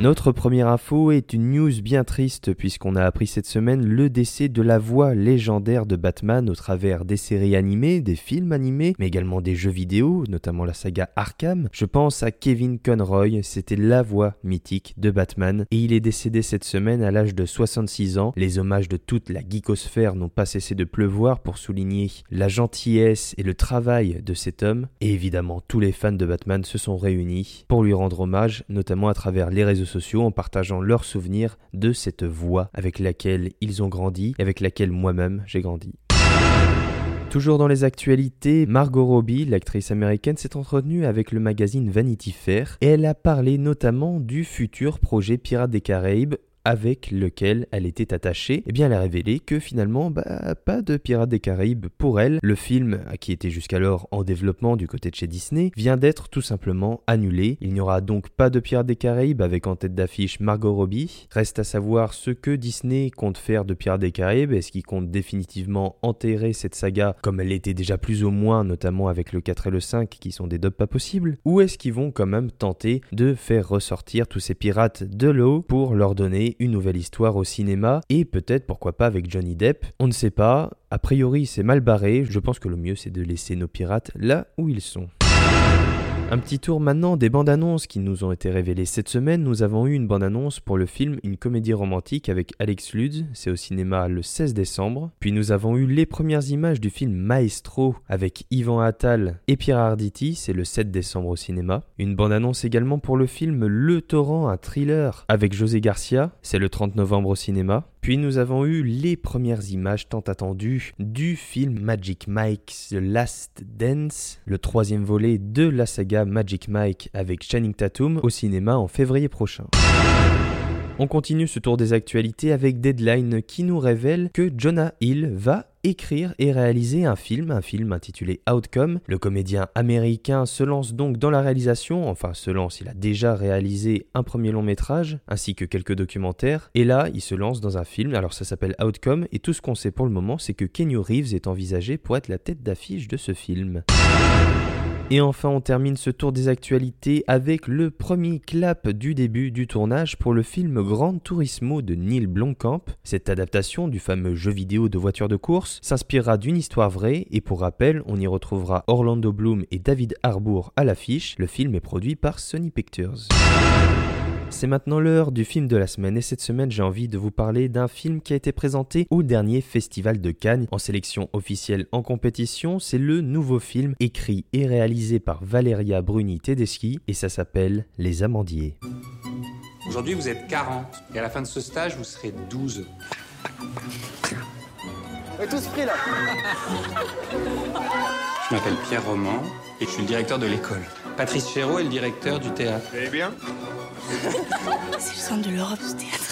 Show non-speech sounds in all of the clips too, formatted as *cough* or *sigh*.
Notre première info est une news bien triste puisqu'on a appris cette semaine le décès de la voix légendaire de Batman au travers des séries animées, des films animés, mais également des jeux vidéo, notamment la saga Arkham. Je pense à Kevin Conroy, c'était la voix mythique de Batman et il est décédé cette semaine à l'âge de 66 ans. Les hommages de toute la geekosphère n'ont pas cessé de pleuvoir pour souligner la gentillesse et le travail de cet homme et évidemment tous les fans de Batman se sont réunis pour lui rendre hommage, notamment à travers les réseaux sociaux en partageant leurs souvenirs de cette voix avec laquelle ils ont grandi et avec laquelle moi-même j'ai grandi. Toujours dans les actualités, Margot Robbie, l'actrice américaine, s'est entretenue avec le magazine Vanity Fair et elle a parlé notamment du futur projet Pirates des Caraïbes avec lequel elle était attachée, eh bien elle a révélé que finalement, bah, pas de Pirates des Caraïbes pour elle. Le film, qui était jusqu'alors en développement du côté de chez Disney, vient d'être tout simplement annulé. Il n'y aura donc pas de Pirates des Caraïbes avec en tête d'affiche Margot Robbie. Reste à savoir ce que Disney compte faire de Pirates des Caraïbes. Est-ce qu'ils compte définitivement enterrer cette saga comme elle était déjà plus ou moins, notamment avec le 4 et le 5 qui sont des dubs pas possibles? Ou est-ce qu'ils vont quand même tenter de faire ressortir tous ces pirates de l'eau pour leur donner une nouvelle histoire au cinéma et peut-être pourquoi pas avec Johnny Depp. On ne sait pas. A priori, c'est mal barré. Je pense que le mieux c'est de laisser nos pirates là où ils sont. Un petit tour maintenant des bandes annonces qui nous ont été révélées cette semaine. Nous avons eu une bande annonce pour le film Une comédie romantique avec Alex Lutz, c'est au cinéma le 16 décembre. Puis nous avons eu les premières images du film Maestro avec Yvan Attal et Pierre Arditi, c'est le 7 décembre au cinéma. Une bande annonce également pour le film Le Torrent, un thriller avec José Garcia, c'est le 30 novembre au cinéma. Puis nous avons eu les premières images tant attendues du film Magic Mike The Last Dance, le troisième volet de la saga Magic Mike avec Channing Tatum au cinéma en février prochain. On continue ce tour des actualités avec Deadline qui nous révèle que Jonah Hill va écrire et réaliser un film, un film intitulé Outcome. Le comédien américain se lance donc dans la réalisation, enfin se lance, il a déjà réalisé un premier long métrage ainsi que quelques documentaires, et là il se lance dans un film, alors ça s'appelle Outcome, et tout ce qu'on sait pour le moment c'est que Kenny Reeves est envisagé pour être la tête d'affiche de ce film. Et enfin, on termine ce tour des actualités avec le premier clap du début du tournage pour le film Grand Turismo de Neil Blomkamp. Cette adaptation du fameux jeu vidéo de voiture de course s'inspirera d'une histoire vraie et pour rappel, on y retrouvera Orlando Bloom et David Harbour à l'affiche. Le film est produit par Sony Pictures. C'est maintenant l'heure du film de la semaine et cette semaine j'ai envie de vous parler d'un film qui a été présenté au dernier festival de Cannes en sélection officielle en compétition. C'est le nouveau film écrit et réalisé par Valeria Bruni Tedeschi et ça s'appelle Les Amandiers. Aujourd'hui, vous êtes 40 et à la fin de ce stage, vous serez 12. On est tous pris là. Je m'appelle Pierre Roman et je suis le directeur de l'école. Patrice Chéreau est le directeur du théâtre. Eh bien? C'est le centre de l'Europe, ce.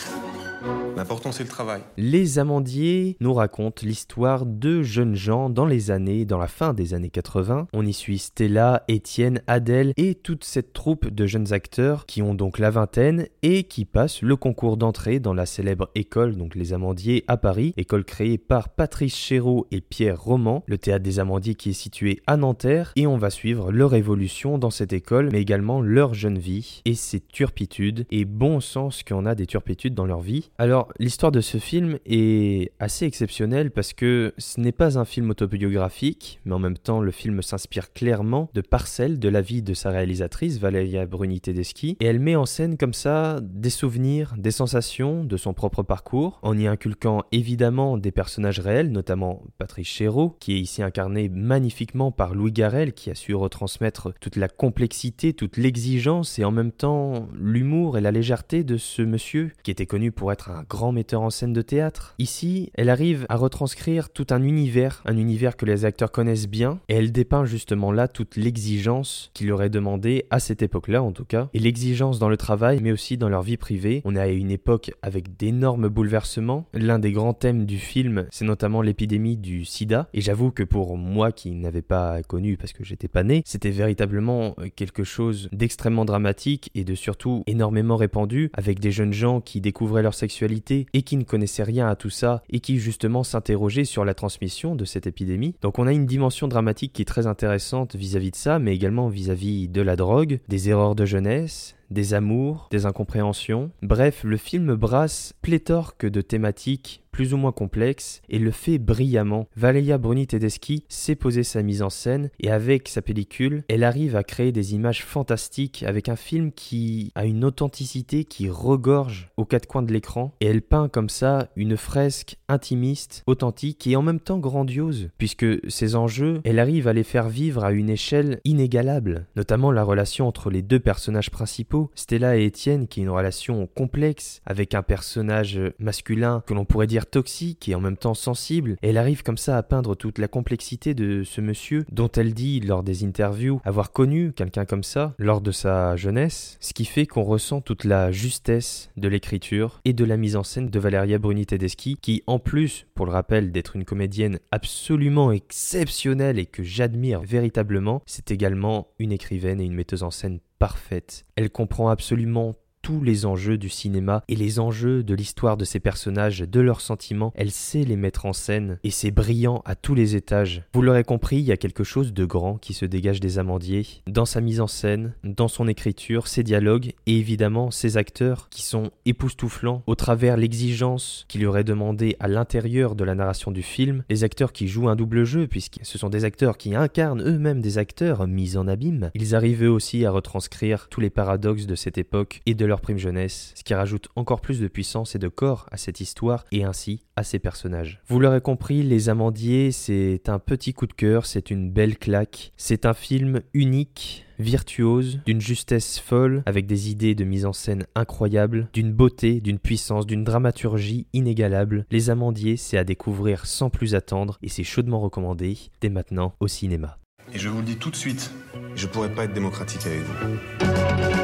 L'important, c'est le travail. Les Amandiers nous racontent l'histoire de jeunes gens dans les années, dans la fin des années 80. On y suit Stella, Étienne, Adèle et toute cette troupe de jeunes acteurs qui ont donc la vingtaine et qui passent le concours d'entrée dans la célèbre école, donc les Amandiers à Paris, école créée par Patrice Chéreau et Pierre Roman, le théâtre des Amandiers qui est situé à Nanterre, et on va suivre leur évolution dans cette école, mais également leur jeune vie et ses turpitudes, et bon sens qu'on a des turpitudes dans leur vie. Alors, l'histoire de ce film est assez exceptionnelle parce que ce n'est pas un film autobiographique, mais en même temps, le film s'inspire clairement de parcelles de la vie de sa réalisatrice, Valeria Bruni Tedeschi, et elle met en scène comme ça des souvenirs, des sensations de son propre parcours, en y inculquant évidemment des personnages réels, notamment Patrice Chéreau, qui est ici incarné magnifiquement par Louis Garrel, qui a su retransmettre toute la complexité, toute l'exigence et en même temps l'humour et la légèreté de ce monsieur qui était connu pour être un grand metteur en scène de théâtre. Ici, elle arrive à retranscrire tout un univers, un univers que les acteurs connaissent bien, et elle dépeint justement là toute l'exigence qu'il est demandé à cette époque-là en tout cas, et l'exigence dans le travail, mais aussi dans leur vie privée. On est à une époque avec d'énormes bouleversements. L'un des grands thèmes du film, c'est notamment l'épidémie du sida, et j'avoue que pour moi qui n'avais pas connu parce que j'étais pas né, c'était véritablement euh, quelque chose d'extrêmement dramatique et de surtout énormément répandu, avec des jeunes gens qui découvraient leur sexualité et qui ne connaissaient rien à tout ça, et qui justement s'interrogeaient sur la transmission de cette épidémie. Donc on a une dimension dramatique qui est très intéressante vis-à-vis de ça, mais également vis-à-vis -vis de la drogue, des erreurs de jeunesse, des amours, des incompréhensions. Bref, le film brasse pléthore de thématiques plus ou moins complexe, et le fait brillamment. Valeria Bruni Tedeschi sait poser sa mise en scène, et avec sa pellicule, elle arrive à créer des images fantastiques avec un film qui a une authenticité qui regorge aux quatre coins de l'écran, et elle peint comme ça une fresque intimiste, authentique et en même temps grandiose, puisque ces enjeux, elle arrive à les faire vivre à une échelle inégalable, notamment la relation entre les deux personnages principaux, Stella et Étienne, qui est une relation complexe, avec un personnage masculin que l'on pourrait dire toxique et en même temps sensible. elle arrive comme ça à peindre toute la complexité de ce monsieur dont elle dit lors des interviews avoir connu quelqu'un comme ça lors de sa jeunesse, ce qui fait qu'on ressent toute la justesse de l'écriture et de la mise en scène de Valeria Bruni Tedeschi qui en plus, pour le rappel d'être une comédienne absolument exceptionnelle et que j'admire véritablement, c'est également une écrivaine et une metteuse en scène parfaite. Elle comprend absolument tous les enjeux du cinéma et les enjeux de l'histoire de ces personnages, de leurs sentiments, elle sait les mettre en scène et c'est brillant à tous les étages. Vous l'aurez compris, il y a quelque chose de grand qui se dégage des Amandiers, dans sa mise en scène, dans son écriture, ses dialogues et évidemment ses acteurs qui sont époustouflants au travers l'exigence qu'il leur est demandée à l'intérieur de la narration du film, les acteurs qui jouent un double jeu puisque ce sont des acteurs qui incarnent eux-mêmes des acteurs mis en abîme. Ils arrivent eux aussi à retranscrire tous les paradoxes de cette époque et de leur prime jeunesse, ce qui rajoute encore plus de puissance et de corps à cette histoire et ainsi à ces personnages. Vous l'aurez compris, Les Amandiers, c'est un petit coup de cœur, c'est une belle claque, c'est un film unique virtuose, d'une justesse folle, avec des idées de mise en scène incroyables, d'une beauté, d'une puissance, d'une dramaturgie inégalable. Les Amandiers, c'est à découvrir sans plus attendre et c'est chaudement recommandé dès maintenant au cinéma. Et je vous le dis tout de suite, je pourrais pas être démocratique avec vous.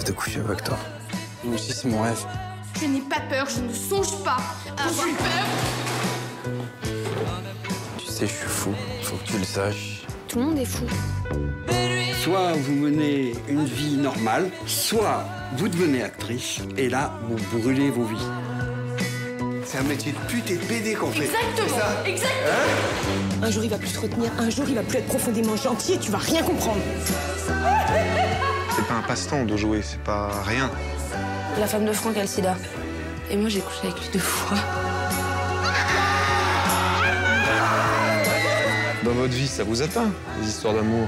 Rêve de coucher avec toi. Moi aussi, c'est mon rêve. Je n'ai pas peur, je ne songe pas à avoir peur. Tu sais, je suis fou. Faut que tu le saches. Tout le monde est fou. Soit vous menez une vie normale, soit vous devenez actrice, et là, vous brûlez vos vies. C'est un métier de pute et de PD qu'on fait. Exactement, exactement. Un jour, il va plus te retenir, un jour, il va plus être profondément gentil et tu vas rien comprendre. *laughs* C'est pas un passe-temps de jouer, c'est pas rien. La femme de Franck a le sida. Et moi, j'ai couché avec lui deux fois. Dans votre vie, ça vous atteint, les histoires d'amour.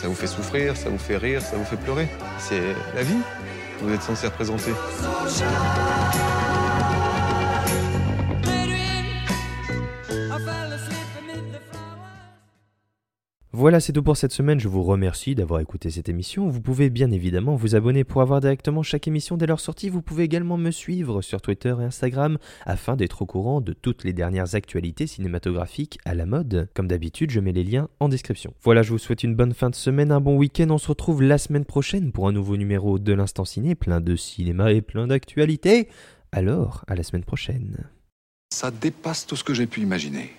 Ça vous fait souffrir, ça vous fait rire, ça vous fait pleurer. C'est la vie. Vous êtes censé représenter. Voilà, c'est tout pour cette semaine. Je vous remercie d'avoir écouté cette émission. Vous pouvez bien évidemment vous abonner pour avoir directement chaque émission dès leur sortie. Vous pouvez également me suivre sur Twitter et Instagram afin d'être au courant de toutes les dernières actualités cinématographiques à la mode. Comme d'habitude, je mets les liens en description. Voilà, je vous souhaite une bonne fin de semaine, un bon week-end. On se retrouve la semaine prochaine pour un nouveau numéro de l'Instant Ciné, plein de cinéma et plein d'actualités. Alors, à la semaine prochaine. Ça dépasse tout ce que j'ai pu imaginer.